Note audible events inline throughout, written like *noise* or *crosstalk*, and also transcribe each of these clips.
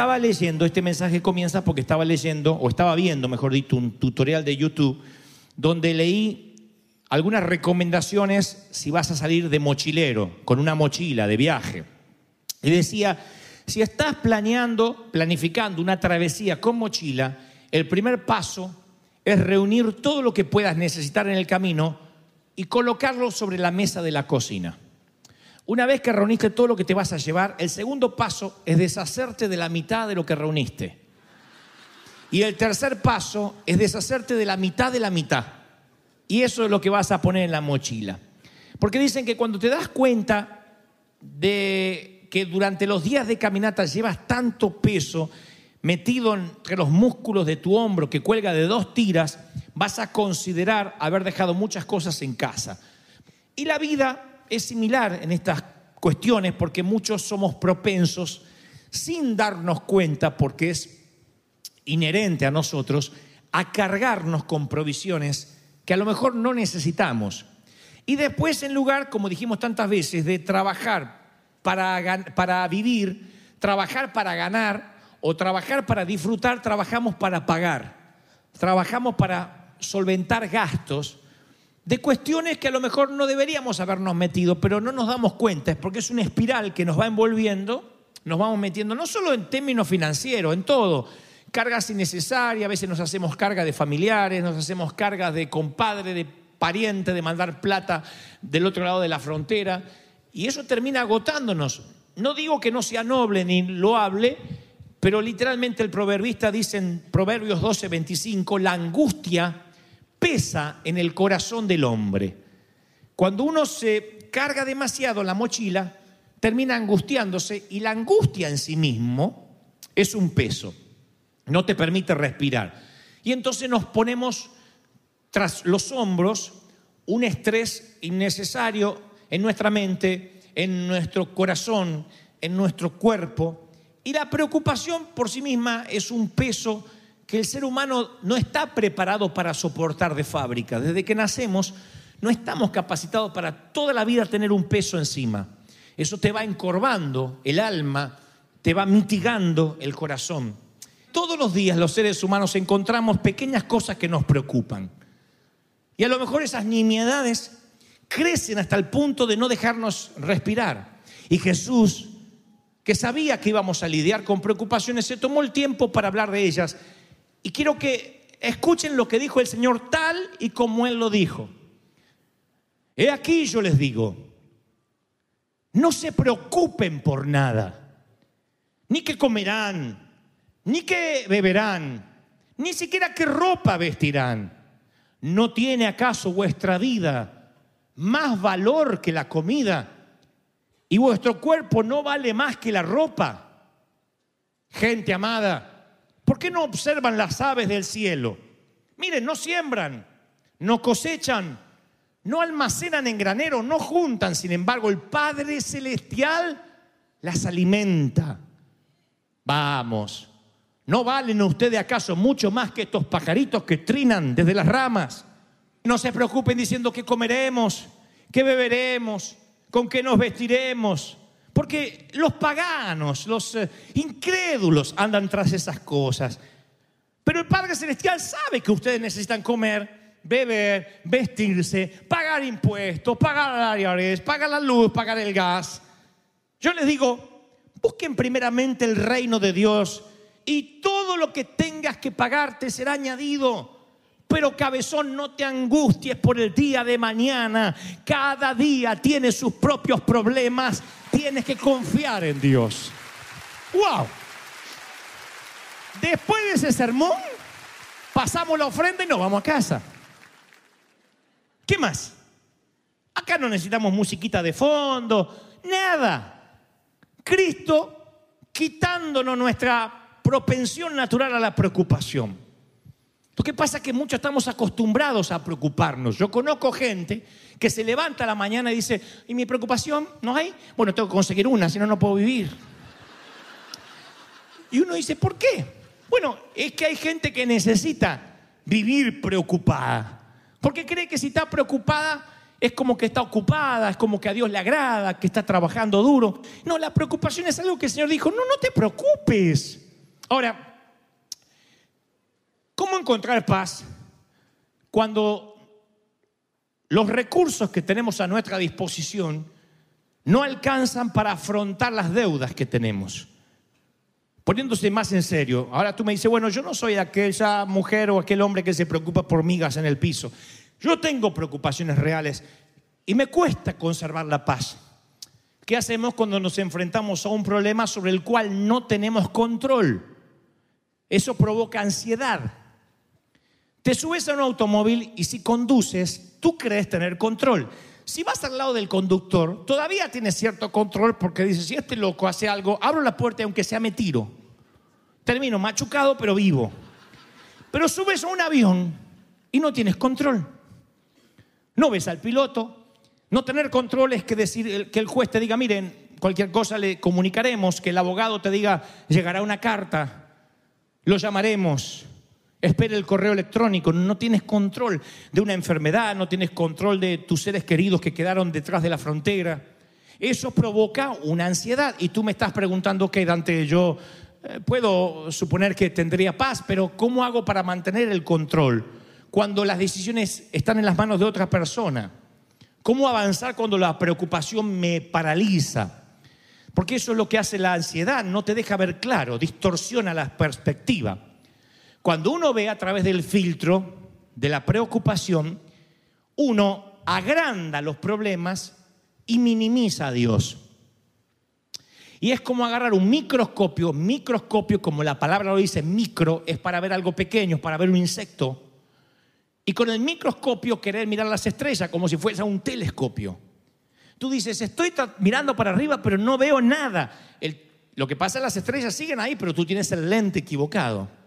Estaba leyendo, este mensaje comienza porque estaba leyendo, o estaba viendo, mejor dicho, un tutorial de YouTube, donde leí algunas recomendaciones si vas a salir de mochilero, con una mochila de viaje. Y decía, si estás planeando, planificando una travesía con mochila, el primer paso es reunir todo lo que puedas necesitar en el camino y colocarlo sobre la mesa de la cocina. Una vez que reuniste todo lo que te vas a llevar, el segundo paso es deshacerte de la mitad de lo que reuniste. Y el tercer paso es deshacerte de la mitad de la mitad. Y eso es lo que vas a poner en la mochila. Porque dicen que cuando te das cuenta de que durante los días de caminata llevas tanto peso metido entre los músculos de tu hombro que cuelga de dos tiras, vas a considerar haber dejado muchas cosas en casa. Y la vida es similar en estas cuestiones porque muchos somos propensos, sin darnos cuenta, porque es inherente a nosotros, a cargarnos con provisiones que a lo mejor no necesitamos. Y después, en lugar, como dijimos tantas veces, de trabajar para, para vivir, trabajar para ganar o trabajar para disfrutar, trabajamos para pagar. Trabajamos para solventar gastos de cuestiones que a lo mejor no deberíamos habernos metido, pero no nos damos cuenta, es porque es una espiral que nos va envolviendo, nos vamos metiendo no solo en términos financieros, en todo, cargas innecesarias, a veces nos hacemos carga de familiares, nos hacemos cargas de compadre, de pariente, de mandar plata del otro lado de la frontera, y eso termina agotándonos. No digo que no sea noble ni loable, pero literalmente el proverbista dice en Proverbios 12, 25, la angustia pesa en el corazón del hombre. Cuando uno se carga demasiado la mochila, termina angustiándose y la angustia en sí mismo es un peso, no te permite respirar. Y entonces nos ponemos tras los hombros un estrés innecesario en nuestra mente, en nuestro corazón, en nuestro cuerpo. Y la preocupación por sí misma es un peso que el ser humano no está preparado para soportar de fábrica. Desde que nacemos no estamos capacitados para toda la vida tener un peso encima. Eso te va encorvando el alma, te va mitigando el corazón. Todos los días los seres humanos encontramos pequeñas cosas que nos preocupan. Y a lo mejor esas nimiedades crecen hasta el punto de no dejarnos respirar. Y Jesús, que sabía que íbamos a lidiar con preocupaciones, se tomó el tiempo para hablar de ellas. Y quiero que escuchen lo que dijo el Señor tal y como Él lo dijo. He aquí yo les digo, no se preocupen por nada, ni que comerán, ni que beberán, ni siquiera qué ropa vestirán. ¿No tiene acaso vuestra vida más valor que la comida? ¿Y vuestro cuerpo no vale más que la ropa? Gente amada, ¿por qué no observan las aves del cielo? Miren, no siembran, no cosechan, no almacenan en granero, no juntan. Sin embargo, el Padre Celestial las alimenta. Vamos, ¿no valen ustedes acaso mucho más que estos pajaritos que trinan desde las ramas? No se preocupen diciendo qué comeremos, qué beberemos, con qué nos vestiremos. Porque los paganos, los eh, incrédulos andan tras esas cosas. Pero el Padre Celestial sabe que ustedes necesitan comer, beber, vestirse, pagar impuestos, pagar áreas, pagar la luz, pagar el gas. Yo les digo, busquen primeramente el reino de Dios y todo lo que tengas que pagar te será añadido. Pero cabezón, no te angusties por el día de mañana. Cada día tiene sus propios problemas. Tienes que confiar en Dios. ¡Wow! Después de ese sermón, pasamos la ofrenda y nos vamos a casa. ¿Qué más? Acá no necesitamos musiquita de fondo, nada. Cristo quitándonos nuestra propensión natural a la preocupación. Lo que pasa es que muchos estamos acostumbrados a preocuparnos. Yo conozco gente que se levanta a la mañana y dice, ¿y mi preocupación no hay? Bueno, tengo que conseguir una, si no, no puedo vivir. Y uno dice, ¿por qué? Bueno, es que hay gente que necesita vivir preocupada. Porque cree que si está preocupada es como que está ocupada, es como que a Dios le agrada, que está trabajando duro. No, la preocupación es algo que el Señor dijo, no, no te preocupes. Ahora, ¿cómo encontrar paz cuando los recursos que tenemos a nuestra disposición no alcanzan para afrontar las deudas que tenemos? Poniéndose más en serio, ahora tú me dices, bueno, yo no soy aquella mujer o aquel hombre que se preocupa por migas en el piso. Yo tengo preocupaciones reales y me cuesta conservar la paz. ¿Qué hacemos cuando nos enfrentamos a un problema sobre el cual no tenemos control? Eso provoca ansiedad. Te subes a un automóvil y si conduces, tú crees tener control. Si vas al lado del conductor, todavía tienes cierto control porque dices, si este loco hace algo, abro la puerta y aunque sea me tiro. Termino machucado pero vivo. Pero subes a un avión y no tienes control. No ves al piloto. No tener control es que, decir, que el juez te diga, miren, cualquier cosa le comunicaremos, que el abogado te diga, llegará una carta, lo llamaremos, espere el correo electrónico, no tienes control de una enfermedad, no tienes control de tus seres queridos que quedaron detrás de la frontera. Eso provoca una ansiedad. Y tú me estás preguntando, ¿qué, Dante? Yo eh, puedo suponer que tendría paz, pero ¿cómo hago para mantener el control cuando las decisiones están en las manos de otra persona? ¿Cómo avanzar cuando la preocupación me paraliza? Porque eso es lo que hace la ansiedad, no te deja ver claro, distorsiona la perspectiva. Cuando uno ve a través del filtro de la preocupación, uno agranda los problemas y minimiza a Dios. Y es como agarrar un microscopio, microscopio, como la palabra lo dice, micro, es para ver algo pequeño, para ver un insecto. Y con el microscopio querer mirar las estrellas como si fuese un telescopio. Tú dices, estoy mirando para arriba, pero no veo nada. lo que pasa es las estrellas siguen ahí, pero tú tienes el lente equivocado.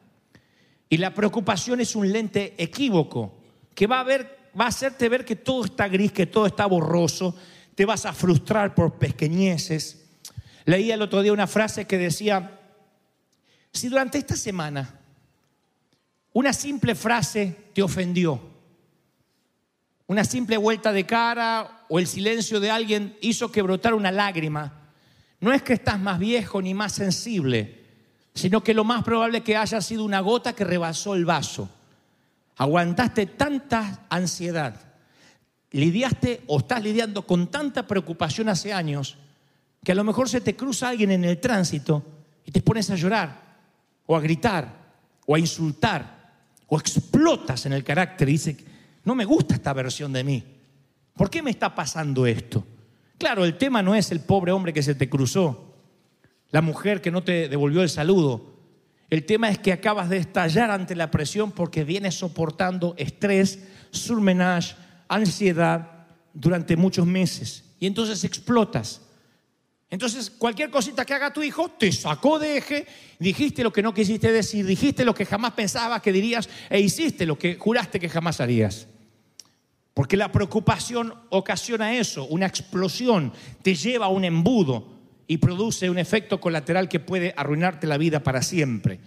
Y la preocupación es un lente equívoco que va a, ver, va a hacerte ver que todo está gris, que todo está borroso, te vas a frustrar por pequeñeces Leí el otro día una frase que decía, si durante esta semana una simple frase te ofendió, una simple vuelta de cara o el silencio de alguien hizo que brotara una lágrima, no es que estás más viejo ni más sensible, sino que lo más probable es que haya sido una gota que rebasó el vaso. Aguantaste tanta ansiedad, lidiaste o estás lidiando con tanta preocupación hace años que a lo mejor se te cruza alguien en el tránsito y te pones a llorar o a gritar o a insultar o explotas en el carácter y dices, no me gusta esta versión de mí. ¿Por qué me está pasando esto? Claro, el tema no es el pobre hombre que se te cruzó, la mujer que no te devolvió el saludo. El tema es que acabas de estallar ante la presión porque vienes soportando estrés, surmenage, ansiedad durante muchos meses. Y entonces explotas. Entonces, cualquier cosita que haga tu hijo te sacó de eje, dijiste lo que no quisiste decir, dijiste lo que jamás pensabas que dirías e hiciste lo que juraste que jamás harías. Porque la preocupación ocasiona eso, una explosión, te lleva a un embudo y produce un efecto colateral que puede arruinarte la vida para siempre.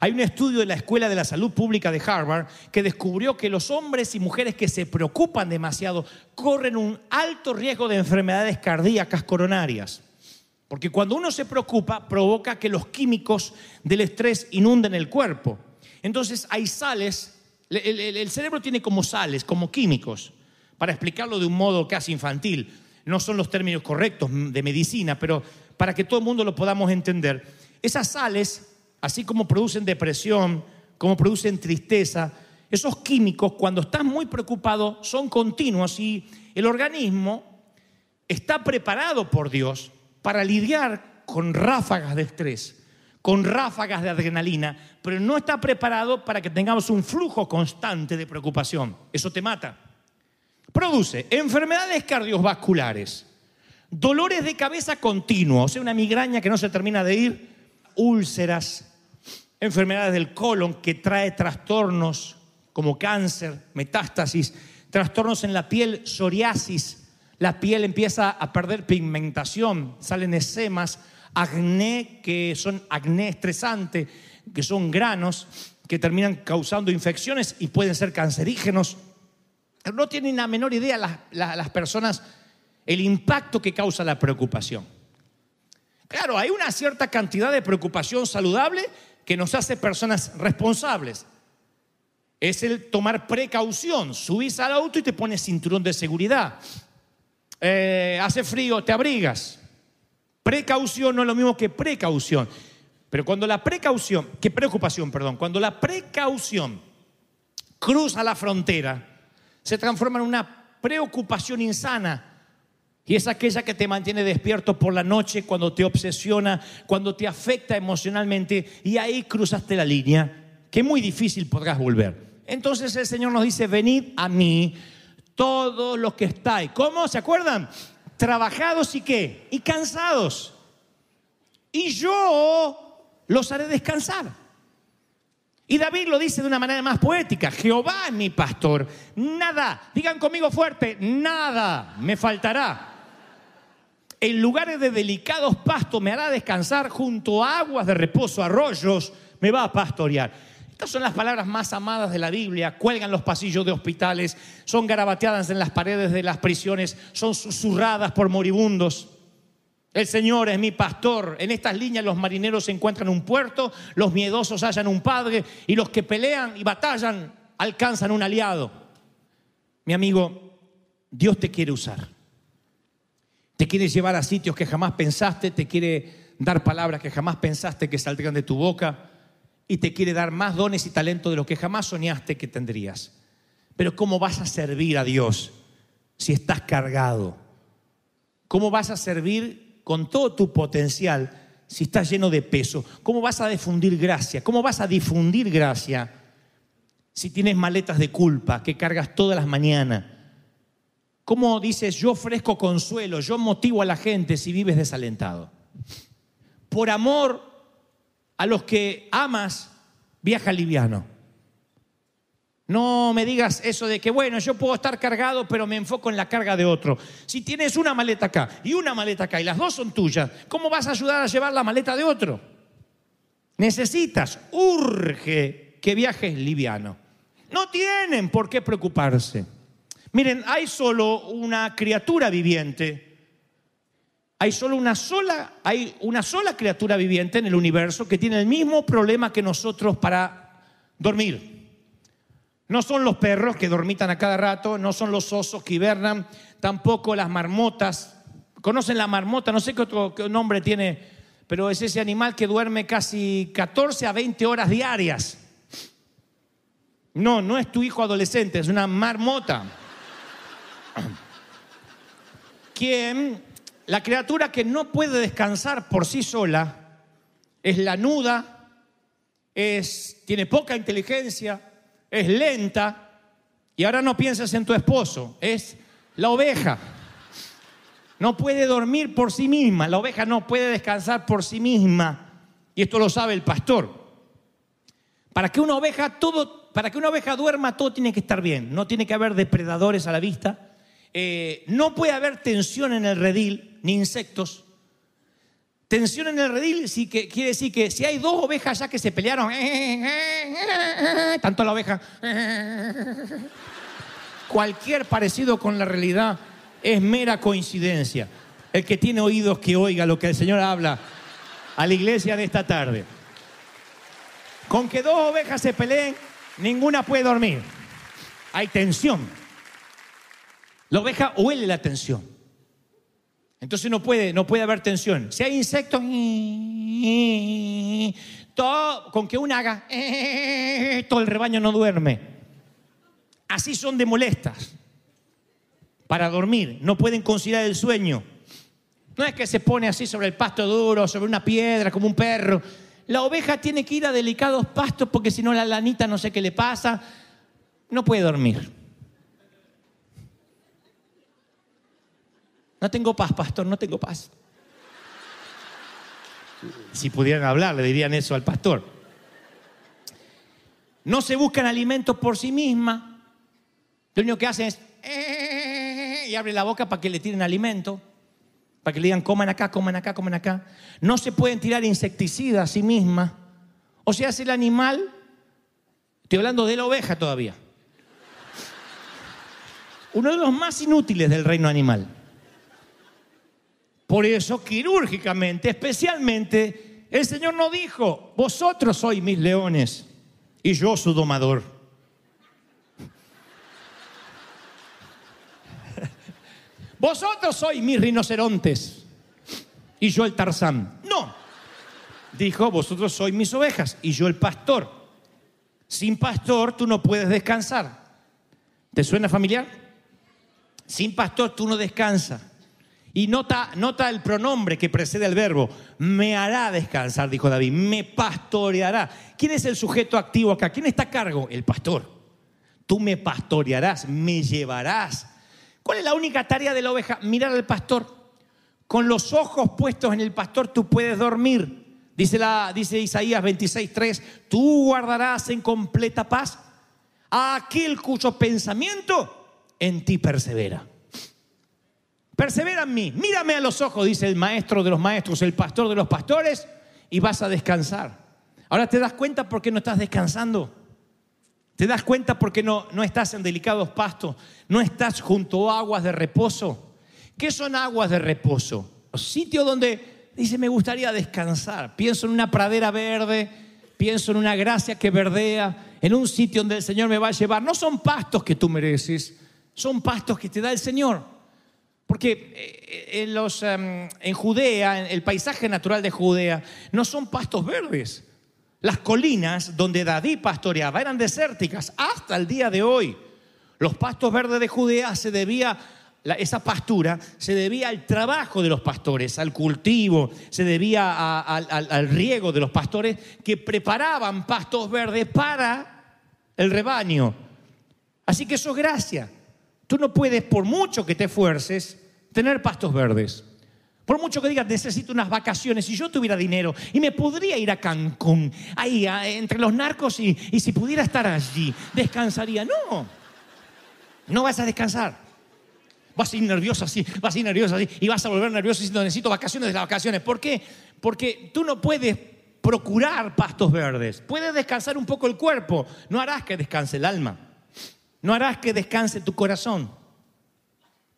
Hay un estudio de la Escuela de la Salud Pública de Harvard que descubrió que los hombres y mujeres que se preocupan demasiado corren un alto riesgo de enfermedades cardíacas coronarias. Porque cuando uno se preocupa, provoca que los químicos del estrés inunden el cuerpo. Entonces hay sales, el, el- cerebro tiene como sales, como químicos, para explicarlo de un modo casi infantil. No son los términos correctos de medicina, pero para que todo el mundo lo podamos entender. Esas sales, así como producen depresión, como producen tristeza, esos químicos cuando estás muy preocupado son continuos y el organismo está preparado por Dios para lidiar con ráfagas de estrés, con ráfagas de adrenalina, pero no está preparado para que tengamos un flujo constante de preocupación. Eso te mata. Produce enfermedades cardiovasculares, dolores de cabeza continuos, o sea, una migraña que no se termina de ir, úlceras, enfermedades del colon que trae trastornos como cáncer, metástasis, trastornos en la piel, psoriasis, la piel empieza a perder pigmentación, salen esemas, acné, que son acné estresante, que son granos, que terminan causando infecciones y pueden ser cancerígenos. No tienen la menor idea las, las- personas el impacto que causa la preocupación. Claro, hay una cierta cantidad de preocupación saludable que nos hace personas responsables. Es el tomar precaución. Subís al auto y te pones cinturón de seguridad. Eh, hace frío, te abrigas. Precaución no es lo mismo que precaución. Pero cuando la precaución, que preocupación, perdón, cuando la precaución cruza la frontera, se transforma en una preocupación insana. Y es aquella que te mantiene despierto por la noche, cuando te obsesiona, cuando te afecta emocionalmente, y ahí cruzaste la línea, que muy difícil podrás volver. Entonces el Señor nos dice, venid a mí todos los que estáis. ¿Cómo? ¿Se acuerdan? Trabajados y qué? Y cansados. Y yo los haré descansar. Y David lo dice de una manera más poética, Jehová es mi pastor, nada, digan conmigo fuerte, nada me faltará. En lugares de delicados pastos me hará descansar, junto a aguas de reposo, arroyos, me va a pastorear. Estas son las palabras más amadas de la Biblia, cuelgan los pasillos de hospitales, son garabateadas en las paredes de las prisiones, son susurradas por moribundos. El Señor es mi pastor. En estas líneas los marineros encuentran un puerto, los miedosos hallan un padre y los que pelean y batallan alcanzan un aliado. Mi amigo, Dios te quiere usar. Te quiere llevar a sitios que jamás pensaste, te quiere dar palabras que jamás pensaste que saldrían de tu boca y te quiere dar más dones y talento de los que jamás soñaste que tendrías. Pero ¿cómo vas a servir a Dios si estás cargado? ¿Cómo vas a servir con todo tu potencial si estás lleno de peso? ¿Cómo vas a difundir gracia? ¿Cómo vas a difundir gracia si tienes maletas de culpa que cargas todas las mañanas? ¿Cómo dices, yo ofrezco consuelo, yo motivo a la gente si vives desalentado? Por amor a los que amas, viaja liviano. No me digas eso de que, bueno, yo puedo estar cargado, pero me enfoco en la carga de otro. Si tienes una maleta acá y una maleta acá y las dos son tuyas, ¿cómo vas a ayudar a llevar la maleta de otro? Necesitas, urge que viajes liviano. No tienen por qué preocuparse. Miren, hay solo una criatura viviente. Hay solo una sola, hay una sola criatura viviente en el universo que tiene el mismo problema que nosotros para dormir. No son los perros que dormitan a cada rato, no son los osos que hibernan, tampoco las marmotas. ¿Conocen la marmota? No sé qué nombre tiene, pero es ese animal que duerme casi 14 a 20 horas diarias. No, no es tu hijo adolescente, es una marmota. *clears throat* Quien, la criatura que no puede descansar por sí sola, es lanuda, es, tiene poca inteligencia, es lenta, y ahora no pienses en tu esposo, es la oveja. No puede dormir por sí misma, la oveja no puede descansar por sí misma, y esto lo sabe el pastor. Para que una oveja todo, para que una oveja duerma todo tiene que estar bien, no tiene que haber depredadores a la vista, eh, no puede haber tensión en el redil ni insectos. Tensión en el redil sí que quiere decir que si hay dos ovejas ya que se pelearon, tanto la oveja, cualquier parecido con la realidad es mera coincidencia. El que tiene oídos que oiga lo que el Señor habla a la iglesia de esta tarde. Con que dos ovejas se peleen, ninguna puede dormir. Hay tensión. La oveja huele la tensión. Entonces no puede, no puede haber tensión. Si hay insectos, con que una haga, *laughs* todo el rebaño no duerme. Así son de molestas. Para dormir, no pueden considerar el sueño. No es que se pone así sobre el pasto duro, sobre una piedra, como un perro. La oveja tiene que ir a delicados pastos porque si no la lanita no sé qué le pasa, no puede dormir. No tengo paz, pastor, no tengo paz. Si pudieran hablar, le dirían eso al pastor. No se buscan alimentos por sí misma. Lo único que hacen es "Eh", y abre la boca para que le tiren alimento, para que le digan coman acá, coman acá, coman acá. No se pueden tirar insecticidas a sí misma. O sea, es el animal, estoy hablando de la oveja todavía, uno de los más inútiles del reino animal. Por eso, quirúrgicamente, especialmente, el Señor no dijo, vosotros sois mis leones y yo su domador. *laughs* Vosotros sois mis rinocerontes y yo el tarzán. No. Dijo, vosotros sois mis ovejas y yo el pastor. Sin pastor tú no puedes descansar. ¿Te suena familiar? Sin pastor tú no descansas. Y nota, el pronombre que precede al verbo. Me hará descansar, dijo David. Me pastoreará. ¿Quién es el sujeto activo acá? ¿Quién está a cargo? El pastor. Tú me pastorearás, me llevarás. ¿Cuál es la única tarea de la oveja? Mirar al pastor. Con los ojos puestos en el pastor tú puedes dormir. Dice, la, dice Isaías 26:3, tú guardarás en completa paz a aquel cuyo pensamiento en ti persevera. Persevera en mí, mírame a los ojos, dice el maestro de los maestros, el pastor de los pastores, y vas a descansar. Ahora te das cuenta por qué no estás descansando. Te das cuenta por qué no, no estás en delicados pastos, no estás junto a aguas de reposo. ¿Qué son aguas de reposo? Sitio donde dice, me gustaría descansar. Pienso en una pradera verde, pienso en una gracia que verdea, en un sitio donde el Señor me va a llevar. No son pastos que tú mereces, son pastos que te da el Señor. Porque eh, em, en Judea, en el paisaje natural de Judea, no son pastos verdes. Las colinas donde David pastoreaba eran desérticas hasta el día de hoy. Los pastos verdes de Judea se debía, esa pastura se debía al trabajo de los pastores, al cultivo, se debía al riego de los pastores que preparaban pastos verdes para el rebaño. Así que eso es gracia. Tú no puedes, por mucho que te esfuerces, tener pastos verdes. Por mucho que digas, necesito unas vacaciones, si yo tuviera dinero y me podría ir a Cancún, ahí entre los narcos y, y si pudiera estar allí, descansaría. No, no vas a descansar. Vas a ir nervioso así, vas a ir nervioso así y vas a volver nervioso diciendo necesito vacaciones de las vacaciones. ¿Por qué? Porque tú no puedes procurar pastos verdes. Puedes descansar un poco el cuerpo, no harás que descanse el alma. No harás que descanse tu corazón.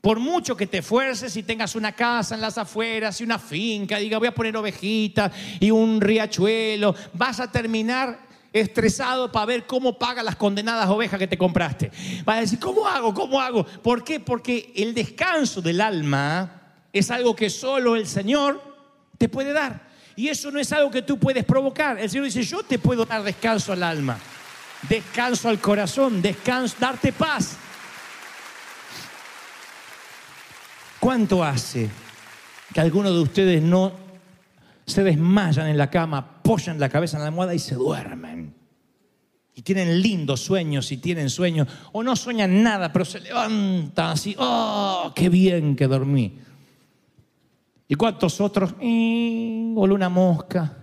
Por mucho que te esfuerces y tengas una casa en las afueras y una finca, diga voy a poner ovejitas y un riachuelo, vas a terminar estresado para ver cómo paga las condenadas ovejas que te compraste. Vas a decir, ¿cómo hago? ¿Cómo hago? ¿Por qué? Porque el descanso del alma es algo que solo el Señor te puede dar. Y eso no es algo que tú puedes provocar. El Señor dice, yo te puedo dar descanso al alma, descanso al corazón, descanso, darte paz. ¿Cuánto hace que algunos de ustedes no se desmayan en la cama, apoyan la cabeza en la almohada y se duermen? Y tienen lindos sueños y tienen sueños, o no sueñan nada, pero se levantan así, ¡oh, qué bien que dormí! ¿Y cuántos otros? voló una mosca.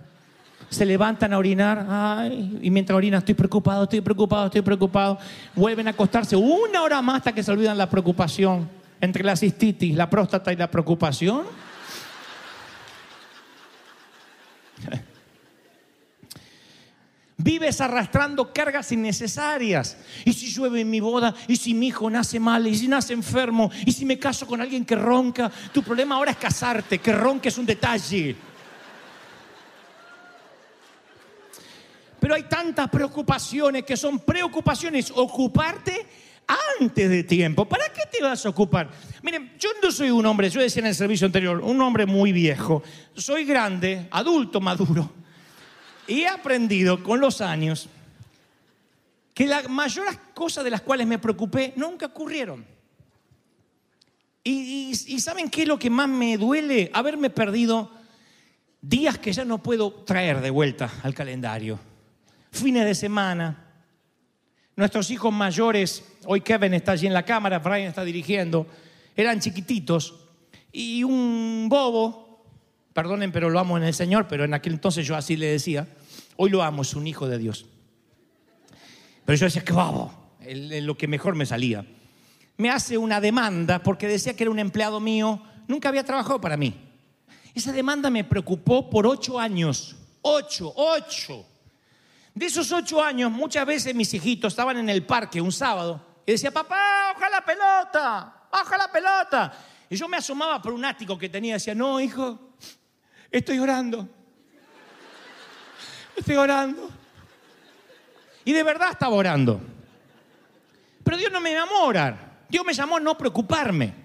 Se levantan a orinar, ay, y mientras orinan estoy preocupado, estoy preocupado, estoy preocupado. Vuelven a acostarse una hora más hasta que se olvidan la preocupación. Entre la cistitis, la próstata y la preocupación. *laughs* Vives arrastrando cargas innecesarias. ¿Y si llueve en mi boda? ¿Y si mi hijo nace mal? ¿Y si nace enfermo? ¿Y si me caso con alguien que ronca? Tu problema ahora es casarte, que ronque es un detalle. pero hay tantas preocupaciones que son preocupaciones. Ocuparte antes de tiempo. ¿Para qué te vas a ocupar? Miren, yo no soy un hombre, yo decía en el servicio anterior, un hombre muy viejo. Soy grande, adulto, maduro. Y he aprendido con los años que las mayores cosas de las cuales me preocupé nunca ocurrieron. Y, y- y ¿saben qué es lo que más me duele? Haberme perdido días que ya no puedo traer de vuelta al calendario. Fines de semana. Nuestros hijos mayores, hoy Kevin está allí en la cámara, Brian está dirigiendo, eran chiquititos. Y un bobo, perdonen, pero lo amo en el Señor, pero en aquel entonces yo así le decía, hoy lo amo, es un hijo de Dios. Pero yo decía, qué bobo, lo que mejor me salía. Me hace una demanda porque decía que era un empleado mío, nunca había trabajado para mí. Esa demanda me preocupó por ocho años. Ocho, ocho. De esos ocho años, muchas veces mis hijitos estaban en el parque un sábado y decía, papá, oja la pelota, oja la pelota. Y yo me asomaba por un ático que tenía y decía, no, hijo, estoy orando. Estoy orando. Y de verdad estaba orando. Pero Dios no me llamó a orar. Dios me llamó a no preocuparme.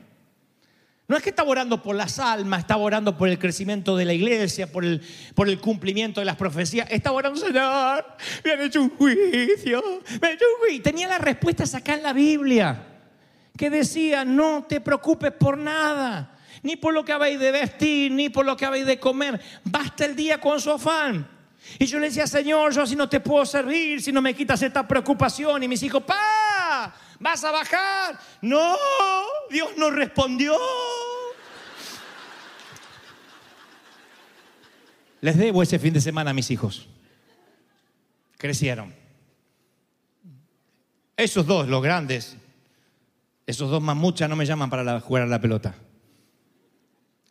No es que estaba orando por las almas, estaba orando por el crecimiento de la iglesia, por el, cumplimiento de las profecías. Estaba orando, Señor, me han hecho un juicio, me han hecho un juicio. Tenía las respuestas acá en la Biblia, que decía, no te preocupes por nada, ni por lo que habéis de vestir, ni por lo que habéis de comer. Basta el día con su afán. Y yo le decía, Señor, yo así no te puedo servir si no me quitas esta preocupación. Y mis hijos, pa, vas a bajar. No, Dios no respondió. Les debo ese fin de semana a mis hijos. Crecieron. Esos dos, los grandes, esos dos mamuchas no me llaman para jugar a la pelota.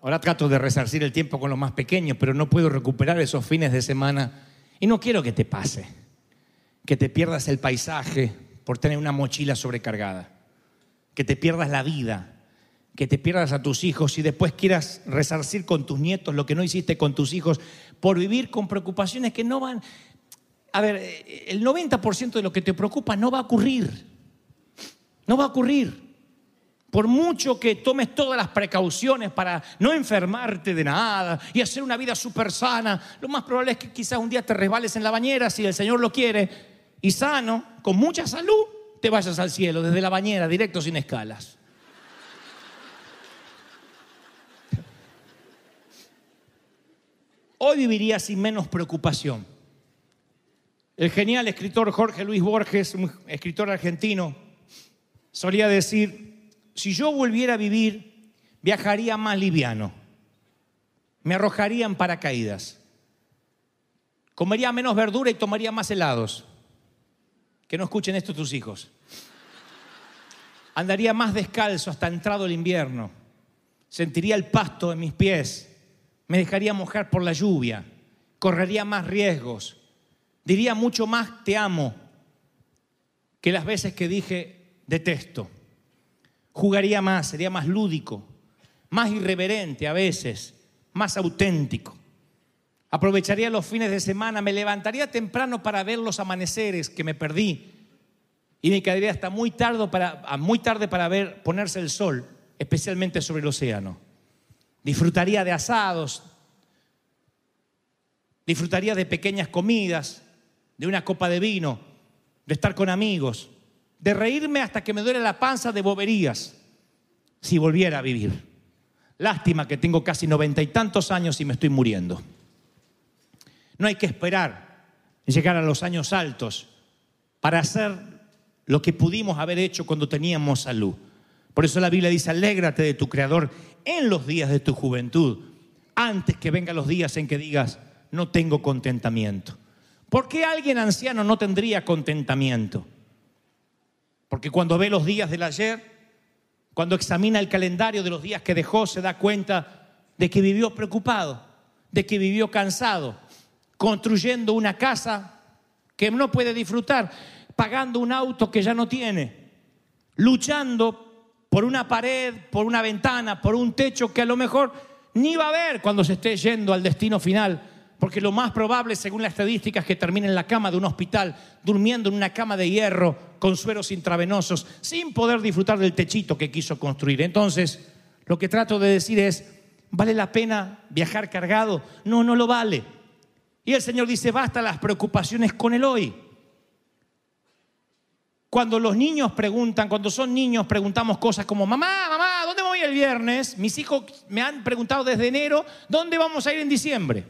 Ahora trato de resarcir el tiempo con los más pequeños, pero no puedo recuperar esos fines de semana. Y no quiero que te pase, que te pierdas el paisaje por tener una mochila sobrecargada, que te pierdas la vida, que te pierdas a tus hijos y después quieras resarcir con tus nietos lo que no hiciste con tus hijos por vivir con preocupaciones que no van... A ver, eh, el 90% de lo que te preocupa no va a ocurrir. No va a ocurrir. Por mucho que tomes todas las precauciones para no enfermarte de nada y hacer una vida súper sana, lo más probable es que quizás un día te resbales en la bañera si el Señor lo quiere y sano, con mucha salud, te vayas al cielo desde la bañera, directo sin escalas. Hoy viviría sin menos preocupación. El genial escritor Jorge Luis Borges, un escritor argentino, solía decir, si yo volviera a vivir, viajaría más liviano, me arrojaría en paracaídas, comería menos verdura y tomaría más helados. Que no escuchen esto tus hijos. Andaría más descalzo hasta entrado el invierno, sentiría el pasto en mis pies, me dejaría mojar por la lluvia, correría más riesgos, diría mucho más te amo que las veces que dije detesto. Jugaría más, sería más lúdico, más irreverente a veces, más auténtico. Aprovecharía los fines de semana, me levantaría temprano para ver los amaneceres que me perdí y me quedaría hasta muy tarde para, muy tarde para ver ponerse el sol, especialmente sobre el océano. Disfrutaría de asados, disfrutaría de pequeñas comidas, de una copa de vino, de estar con amigos, de reírme hasta que me duele la panza de boberías, si volviera a vivir. Lástima que tengo casi noventa y tantos años y me estoy muriendo. No hay que esperar llegar a los años altos para hacer lo que pudimos haber hecho cuando teníamos salud. Por eso la Biblia dice, alégrate de tu Creador en los días de tu juventud, antes que vengan los días en que digas, no tengo contentamiento. ¿Por qué alguien anciano no tendría contentamiento? Porque cuando ve los días del ayer, cuando examina el calendario de los días que dejó, se da cuenta de que vivió preocupado, de que vivió cansado, construyendo una casa que no puede disfrutar, pagando un auto que ya no tiene, luchando por una pared, por una ventana, por un techo que a lo mejor ni va a ver cuando se esté yendo al destino final, Porque lo más probable, según las estadísticas, es que termine en la cama de un hospital, durmiendo en una cama de hierro, con sueros intravenosos, sin poder disfrutar del techito que quiso construir. Entonces, lo que trato de decir es, ¿vale la pena viajar cargado? No, no lo vale. Y el Señor dice, basta las preocupaciones con el hoy. Cuando los niños preguntan, cuando son niños, preguntamos cosas como, mamá, mamá, ¿dónde voy el viernes? Mis hijos me han preguntado desde enero, ¿dónde vamos a ir en diciembre?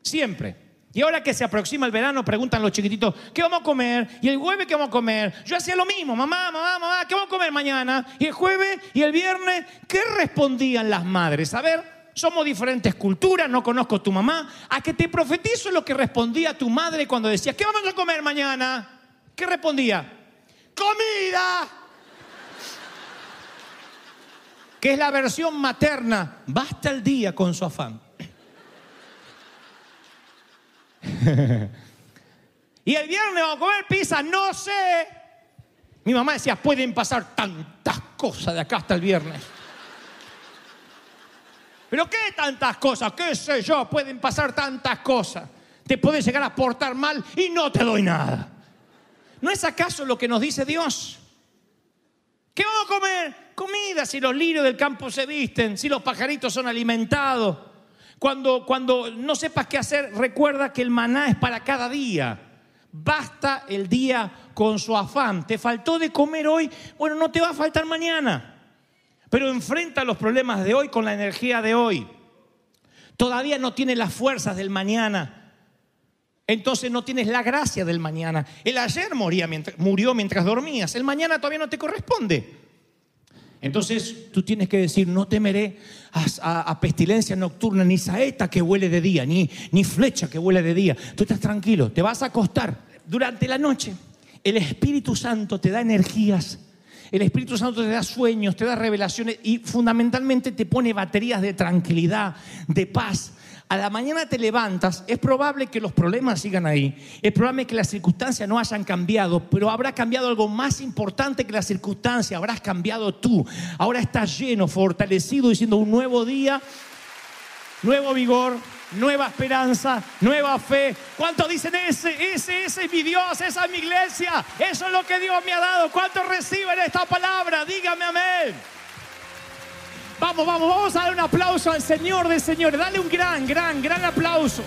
Siempre. Y ahora que se aproxima el verano, preguntan los chiquititos, ¿qué vamos a comer? Y el jueves, ¿qué vamos a comer? Yo hacía lo mismo, mamá, mamá, mamá, ¿qué vamos a comer mañana? Y el jueves y el viernes, ¿qué respondían las madres? A ver, somos diferentes culturas, no conozco tu mamá. A que te profetizo lo que respondía tu madre cuando decía, ¿qué vamos a comer mañana? ¿Qué respondía? ¡Comida! *laughs* Que es la versión materna. Basta el día con su afán. *laughs* y el viernes vamos a comer pizza, no sé. Mi mamá decía, pueden pasar tantas cosas de acá hasta el viernes. Pero ¿qué tantas cosas? ¿Qué sé yo? Pueden pasar tantas cosas. Te puedes llegar a portar mal y no te doy nada. ¿No es acaso lo que nos dice Dios? ¿Qué vamos a comer? Comida, si los lirios del campo se visten, si los pajaritos son alimentados. Cuando, cuando no sepas qué hacer, recuerda que el maná es para cada día. Basta el día con su afán. ¿Te faltó de comer hoy? Bueno, no te va a faltar mañana. Pero enfrenta los problemas de hoy con la energía de hoy. Todavía no tienes las fuerzas del mañana. Entonces no tienes la gracia del mañana. El ayer moría murió mientras dormías. El mañana todavía no te corresponde. Entonces tú tienes que decir, no temeré a, a, pestilencia nocturna, ni saeta que huele de día, ni, ni flecha que huele de día. Tú estás tranquilo, te vas a acostar durante la noche. El Espíritu Santo te da energías, el Espíritu Santo te da sueños, te da revelaciones y fundamentalmente te pone baterías de tranquilidad, de paz, a la mañana te levantas, es probable que los problemas sigan ahí, es probable que las circunstancias no hayan cambiado, pero habrá cambiado algo más importante que las circunstancias, habrás cambiado tú. Ahora estás lleno, fortalecido, diciendo un nuevo día, nuevo vigor, nueva esperanza, nueva fe. ¿Cuántos dicen ese, ese, ese es mi Dios, esa es mi iglesia? Eso es lo que Dios me ha dado. ¿Cuántos reciben esta palabra? Dígame amén. Vamos, vamos, vamos a dar un aplauso al Señor de señores. Dale un gran, gran, gran aplauso.